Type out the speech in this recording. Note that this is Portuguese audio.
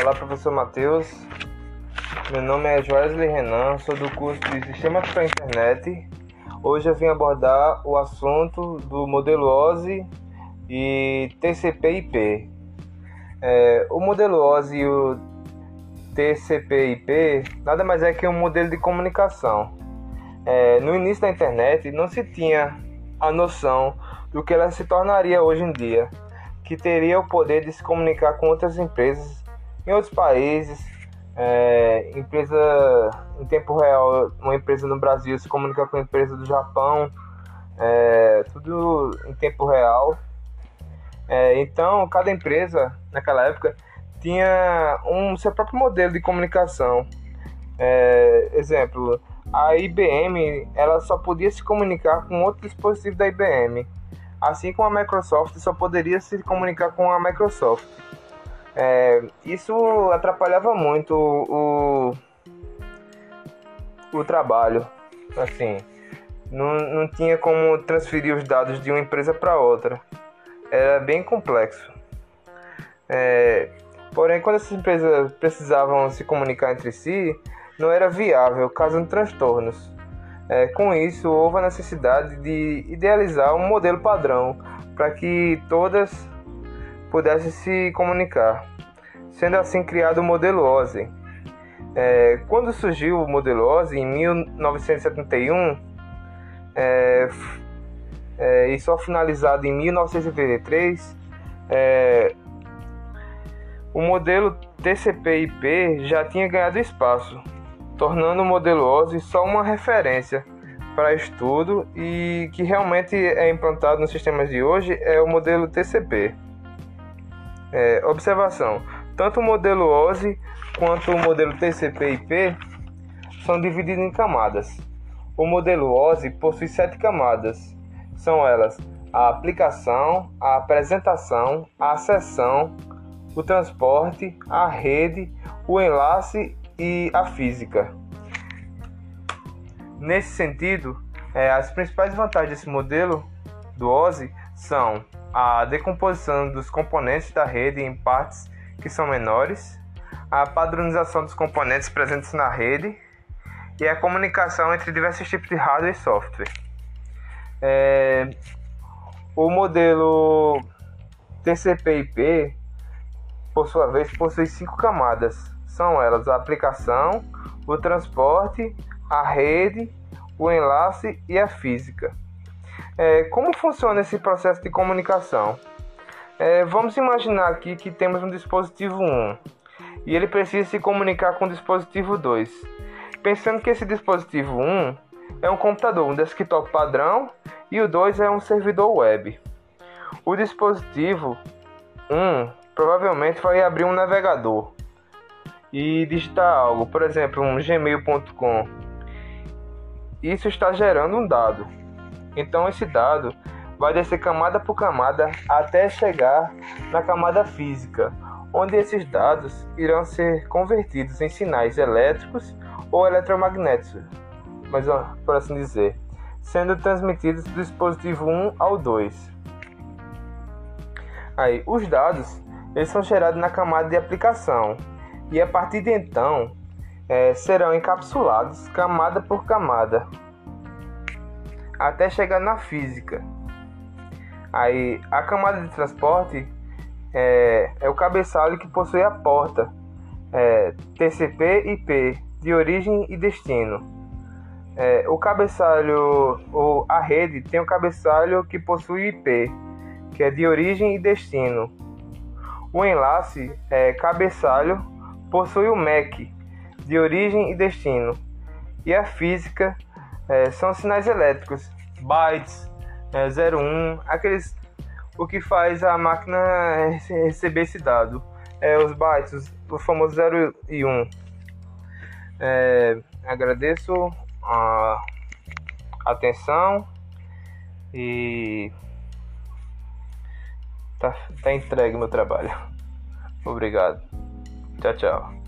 Olá, professor Matheus. Meu nome é Joesley Renan, sou do curso de Sistemas para a Internet. Hoje eu vim abordar o assunto do modelo OSI e TCP/IP. É, o modelo OSI e o TCP/IP nada mais é que um modelo de comunicação. É, no início da internet não se tinha a noção do que ela se tornaria hoje em dia, que teria o poder de se comunicar com outras empresas em outros países, é, empresa em tempo real, uma empresa no Brasil se comunica com uma empresa do Japão, é, tudo em tempo real. É, então, cada empresa naquela época tinha um seu próprio modelo de comunicação. É, exemplo, a IBM ela só podia se comunicar com outro dispositivo da IBM, assim como a Microsoft só poderia se comunicar com a Microsoft. É, isso atrapalhava muito o, o trabalho. Assim, não, não tinha como transferir os dados de uma empresa para outra. Era bem complexo. É, porém, quando essas empresas precisavam se comunicar entre si, não era viável, causando transtornos. É, com isso, houve a necessidade de idealizar um modelo padrão para que todas pudesse se comunicar, sendo assim criado o modelo OSI. É, quando surgiu o modelo OSI em 1971 é, é, e só finalizado em 1983, é, o modelo TCP/IP já tinha ganhado espaço, tornando o modelo OSI só uma referência para estudo e que realmente é implantado nos sistemas de hoje é o modelo TCP. É, observação: tanto o modelo OSI quanto o modelo TCP/IP são divididos em camadas. O modelo OSI possui sete camadas. São elas a aplicação, a apresentação, a acessão, o transporte, a rede, o enlace e a física. Nesse sentido, é, as principais vantagens desse modelo do OSI são a decomposição dos componentes da rede em partes que são menores, a padronização dos componentes presentes na rede e a comunicação entre diversos tipos de hardware e software. É, o modelo TCP/IP, por sua vez, possui cinco camadas. São elas a aplicação, o transporte, a rede, o enlace e a física. É, como funciona esse processo de comunicação? É, vamos imaginar aqui que temos um dispositivo 1 e ele precisa se comunicar com o dispositivo 2. Pensando que esse dispositivo 1 é um computador, um desktop padrão e o 2 é um servidor web. O dispositivo 1 provavelmente vai abrir um navegador e digitar algo, por exemplo, um gmail.com. Isso está gerando um dado. Então esse dado vai descer camada por camada até chegar na camada física, onde esses dados irão ser convertidos em sinais elétricos ou eletromagnéticos, mas por assim dizer, sendo transmitidos do dispositivo 1 ao 2. Aí, os dados eles são gerados na camada de aplicação e a partir de então é, serão encapsulados camada por camada até chegar na física. Aí a camada de transporte é, é o cabeçalho que possui a porta é, TCP/IP de origem e destino. É, o cabeçalho ou a rede tem o cabeçalho que possui IP, que é de origem e destino. O enlace é cabeçalho possui o MAC de origem e destino. E a física é, são sinais elétricos, bytes, é, 01, aqueles o que faz a máquina receber esse dado. É, os bytes, o famoso 0 e 1. É, agradeço a atenção e tá, tá entregue meu trabalho. Obrigado. Tchau, tchau.